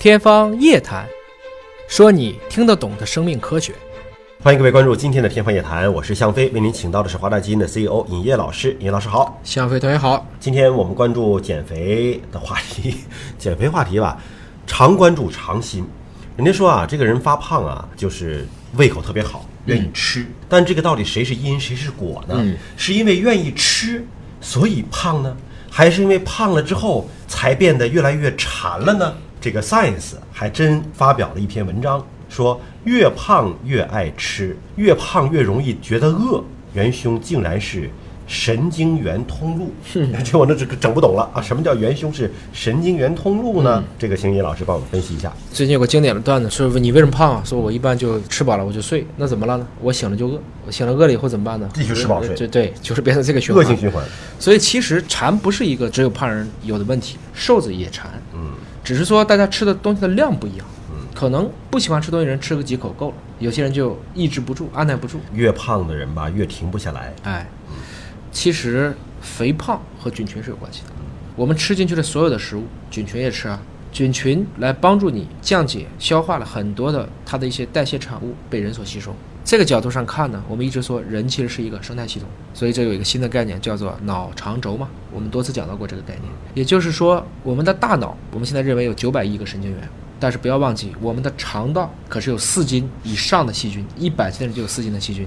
天方夜谭，说你听得懂的生命科学。欢迎各位关注今天的天方夜谭，我是向飞，为您请到的是华大基因的 CEO 尹烨老师。尹老师好，向飞同学好。今天我们关注减肥的话题，减肥话题吧，常关注常新。人家说啊，这个人发胖啊，就是胃口特别好，愿意吃。但这个到底谁是因，谁是果呢？嗯是因为愿意吃，所以胖呢，还是因为胖了之后才变得越来越馋了呢？这个 Science 还真发表了一篇文章，说越胖越爱吃，越胖越容易觉得饿，元凶竟然是神经元通路。这我那这个整不懂了啊！什么叫元凶是神经元通路呢？这个请尹老师帮我们分析一下。最近有个经典的段子，说你为什么胖啊？说我一般就吃饱了我就睡，那怎么了呢？我醒了就饿，我醒了饿了以后怎么办呢？继续吃饱睡对对，就是变成这个循环。恶性循环。所以其实馋不是一个只有胖人有的问题，瘦子也馋，嗯，只是说大家吃的东西的量不一样。可能不喜欢吃东西的人吃个几口够了，有些人就抑制不住，按耐不住。越胖的人吧，越停不下来。哎，其实肥胖和菌群是有关系的。我们吃进去的所有的食物，菌群也吃啊。菌群来帮助你降解、消化了很多的它的一些代谢产物被人所吸收。这个角度上看呢，我们一直说人其实是一个生态系统，所以这有一个新的概念叫做脑肠轴嘛。我们多次讲到过这个概念，也就是说，我们的大脑，我们现在认为有九百亿个神经元，但是不要忘记，我们的肠道可是有四斤以上的细菌，一百斤的就有四斤的细菌。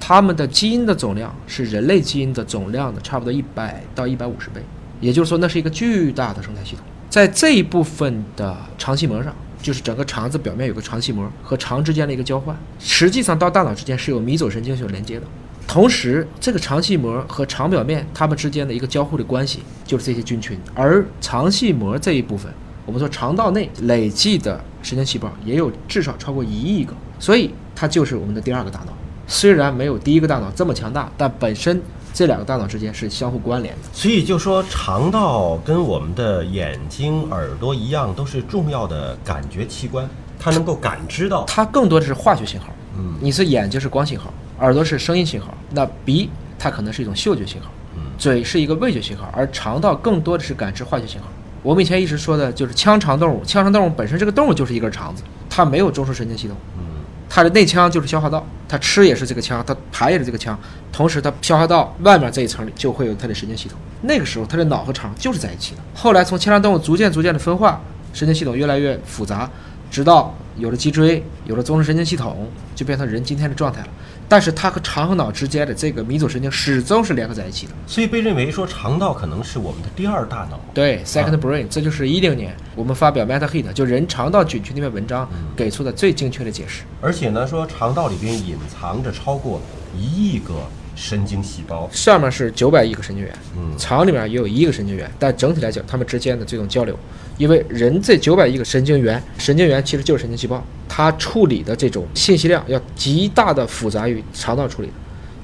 它们的基因的总量是人类基因的总量的差不多一百到一百五十倍，也就是说，那是一个巨大的生态系统。在这一部分的肠系膜上，就是整个肠子表面有个肠系膜和肠之间的一个交换，实际上到大脑之间是有迷走神经所连接的。同时，这个肠系膜和肠表面它们之间的一个交互的关系就是这些菌群，而肠系膜这一部分，我们说肠道内累计的神经细胞也有至少超过一亿个，所以它就是我们的第二个大脑。虽然没有第一个大脑这么强大，但本身这两个大脑之间是相互关联的。所以就说肠道跟我们的眼睛、耳朵一样，都是重要的感觉器官，它能够感知到。它更多的是化学信号。嗯你是眼睛是光信号，耳朵是声音信号，那鼻它可能是一种嗅觉信号，嗯嘴是一个味觉信号，而肠道更多的是感知化学信号。我们以前一直说的就是腔肠动物，腔肠动物本身这个动物就是一根肠子，它没有中枢神经系统，嗯它的内腔就是消化道，它吃也是这个腔，它排也是这个腔，同时它消化道外面这一层里就会有它的神经系统。那个时候它的脑和肠就是在一起的。后来从腔肠动物逐渐逐渐的分化，神经系统越来越复杂，直到有了脊椎，有了中枢神经系统，就变成人今天的状态了。但是它和肠和脑之间的这个迷走神经始终是联合在一起的。所以被认为说肠道可能是我们的第二大脑。对，second brain，、这就是一零年我们发表 Meta Hit 就人肠道菌群那篇文章给出的最精确的解释。而且呢，说肠道里边隐藏着超过一亿个神经细胞。上面是九百亿个神经元，嗯肠里面也有一个神经元，但整体来讲，它们之间的这种交流，因为人这九百亿个神经元，神经元其实就是神经细胞，它处理的这种信息量要极大的复杂于肠道处理的。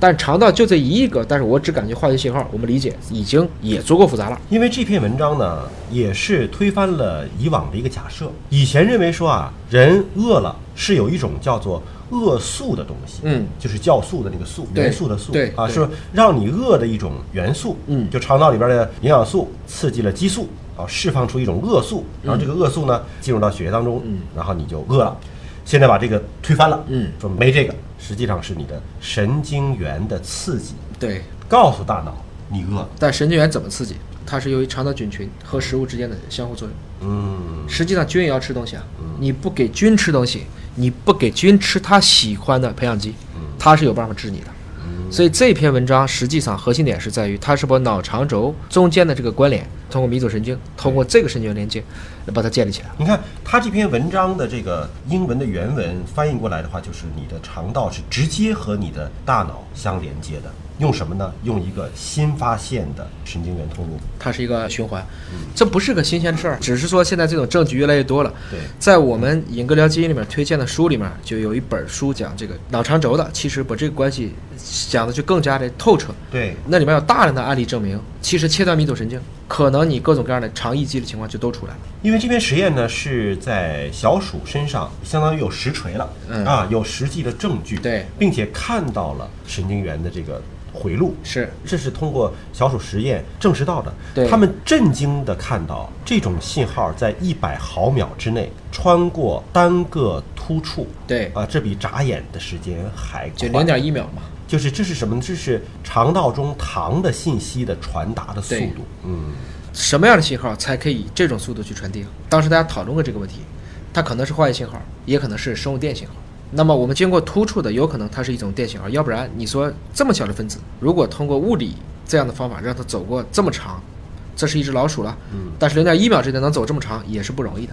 但肠道就这一亿个，但是我只感觉化学信号，我们理解已经也足够复杂了。因为这篇文章呢，也是推翻了以往的一个假设。以前认为说啊，人饿了是有一种叫做饿素的东西，嗯，就是酵素的那个素，元素的素，啊，对啊是让你饿的一种元素，嗯就肠道里边的营养素刺激了激素，啊，释放出一种饿素，然后这个饿素呢进入到血液当中，嗯然后你就饿了。现在把这个推翻了，嗯说没这个，实际上是你的神经元的刺激，对，告诉大脑你饿了，但神经元怎么刺激？它是由于肠道菌群和食物之间的相互作用。嗯。实际上，菌也要吃东西啊。你不给菌吃东西，你不给菌吃它喜欢的培养基，它是有办法治你的。所以这篇文章实际上核心点是在于，它是把脑肠轴中间的这个关联，通过迷走神经，通过这个神经元连接，来把它建立起来。你看他这篇文章的这个英文的原文翻译过来的话，就是你的肠道是直接和你的大脑相连接的。用什么呢？用一个新发现的神经元通路。它是一个循环，这不是个新鲜的事儿，只是说现在这种证据越来越多了。对在我们《尹哥聊基因》里面推荐的书里面，就有一本书讲这个脑肠轴的，其实把这个关系讲的就更加的透彻。对，那里面有大量的案例证明，其实切断迷走神经，可能你各种各样的肠易激的情况就都出来了。因为这篇实验呢是在小鼠身上，相当于有实锤了，嗯啊，有实际的证据，对，并且看到了神经元的这个回路。是这是通过小鼠实验证实到的。对他们震惊地看到这种信号在一百毫秒之内穿过单个突触，对，啊，这比眨眼的时间还就快。零点一秒嘛。就是这是什么呢？这是肠道中糖的信息的传达的速度。嗯，什么样的信号才可以以这种速度去传递？当时大家讨论过这个问题，它可能是化学信号，也可能是生物电信号。那么我们经过突触的，有可能它是一种电信号，要不然你说这么小的分子，如果通过物理这样的方法让它走过这么长，这是一只老鼠了，嗯但是零点一秒之内能走这么长也是不容易的。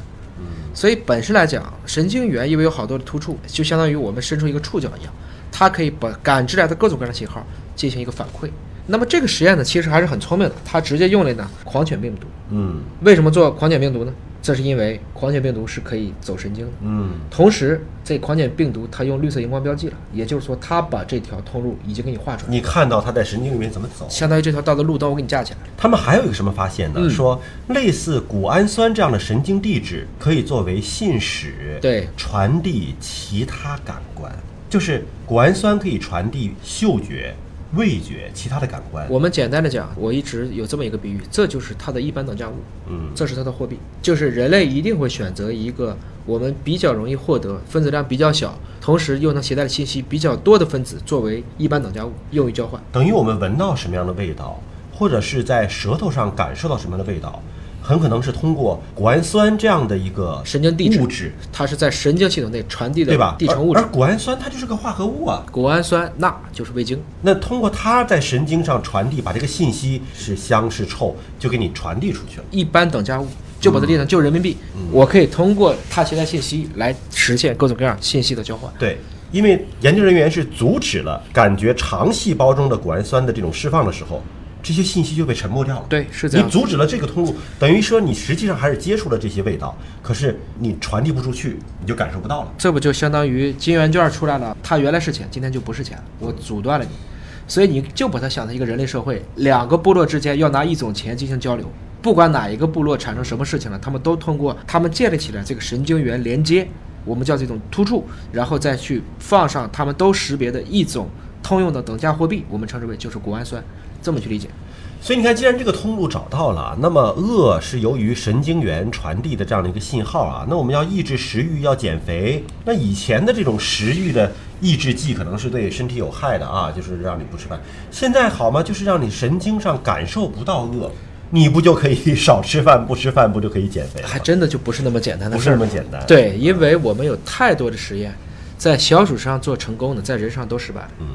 所以本身来讲，神经元因为有好多的突触，就相当于我们伸出一个触角一样，它可以把感知来的各种各样的信号进行一个反馈。那么这个实验呢，其实还是很聪明的，它直接用了呢狂犬病毒。嗯为什么做狂犬病毒呢？这是因为狂犬病毒是可以走神经的，嗯，同时这狂犬病毒它用绿色荧光标记了，也就是说它把这条通路已经给你画出来，你看到它在神经里面怎么走？相当于这条道的路灯我给你架起来了。他们还有一个什么发现呢？嗯说类似谷氨酸这样的神经递质可以作为信使，对传递其他感官，就是谷氨酸可以传递嗅觉、味觉、其他的感官。我们简单的讲，我一直有这么一个比喻，这就是它的一般等价物，嗯这是它的货币，就是人类一定会选择一个我们比较容易获得、分子量比较小，同时又能携带的信息比较多的分子作为一般等价物用于交换。等于我们闻到什么样的味道，或者是在舌头上感受到什么样的味道，很可能是通过谷氨酸这样的一个神经递质物质，它是在神经系统内传递的对吧？递程物质而而。谷氨酸它就是个化合物啊。谷氨酸钠就是味精，那通过它在神经上传递，把这个信息是香是臭，就给你传递出去了。一般等价物，就把它列成就是人民币，嗯我可以通过它携带信息来实现各种各样信息的交换。对，因为研究人员是阻止了感觉肠细胞中的谷氨酸的这种释放的时候，这些信息就被沉默掉了。对是这样你阻止了这个通路，等于说你实际上还是接触了这些味道，可是你传递不出去，你就感受不到了。这不就相当于金圆券出来了？它原来是钱，今天就不是钱了，我阻断了你。所以你就把它想成一个人类社会，两个部落之间要拿一种钱进行交流，不管哪一个部落产生什么事情了，他们都通过他们建立起来这个神经元连接，我们叫这种突触，然后再去放上他们都识别的一种通用的等价货币，我们称之为就是谷氨酸，这么去理解。所以你看，既然这个通路找到了，那么饿是由于神经元传递的这样的一个信号啊。那我们要抑制食欲，要减肥。那以前的这种食欲的抑制剂可能是对身体有害的啊，就是让你不吃饭。现在好吗？就是让你神经上感受不到饿，你不就可以少吃饭，不吃饭，不就可以减肥？还真的就不是那么简单的不是。那么简单。对，因为我们有太多的实验，在小鼠上做成功的，在人上都失败了。嗯，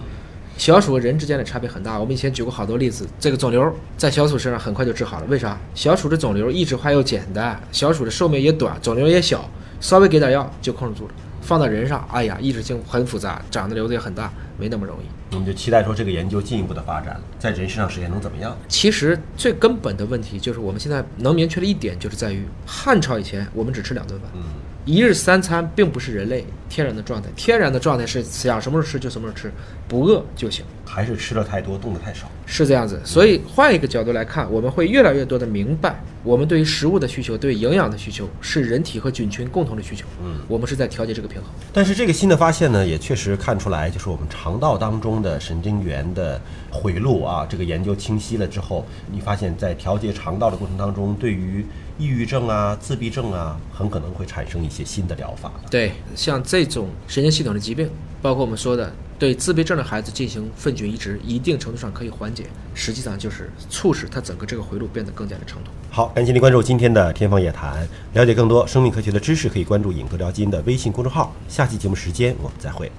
小鼠和人之间的差别很大。我们以前举过好多例子，这个肿瘤在小鼠身上很快就治好了。为啥？小鼠的肿瘤抑制化又简单，小鼠的寿命也短，肿瘤也小，稍微给点药就控制住了。放到人上，哎呀，抑制性很复杂，长的瘤子也很大，没那么容易。我们就期待说这个研究进一步的发展，在人身上实验能怎么样？其实最根本的问题就是，我们现在能明确的一点，就是在于汉朝以前我们只吃两顿饭，嗯，一日三餐并不是人类天然的状态，天然的状态是想什么时候吃就什么时候吃，不饿就行，还是吃的太多，动的太少。是这样子。所以换一个角度来看，我们会越来越多的明白，我们对于食物的需求、对营养的需求是人体和菌群共同的需求，嗯，我们是在调节这个平衡。但是这个新的发现呢，也确实看出来，就是我们肠道当中的神经元的回路啊，这个研究清晰了之后，你发现在调节肠道的过程当中，对于抑郁症啊、自闭症啊，很可能会产生一些新的疗法的。对，像这种神经系统的疾病，包括我们说的对自闭症的孩子进行粪菌移植，一定程度上可以缓解，实际上就是促使他整个这个回路变得更加的畅通。好，感谢您关注今天的天方夜谭，了解更多生命科学的知识，可以关注“影哥聊基因”的微信公众号。下期节目时间我们再会。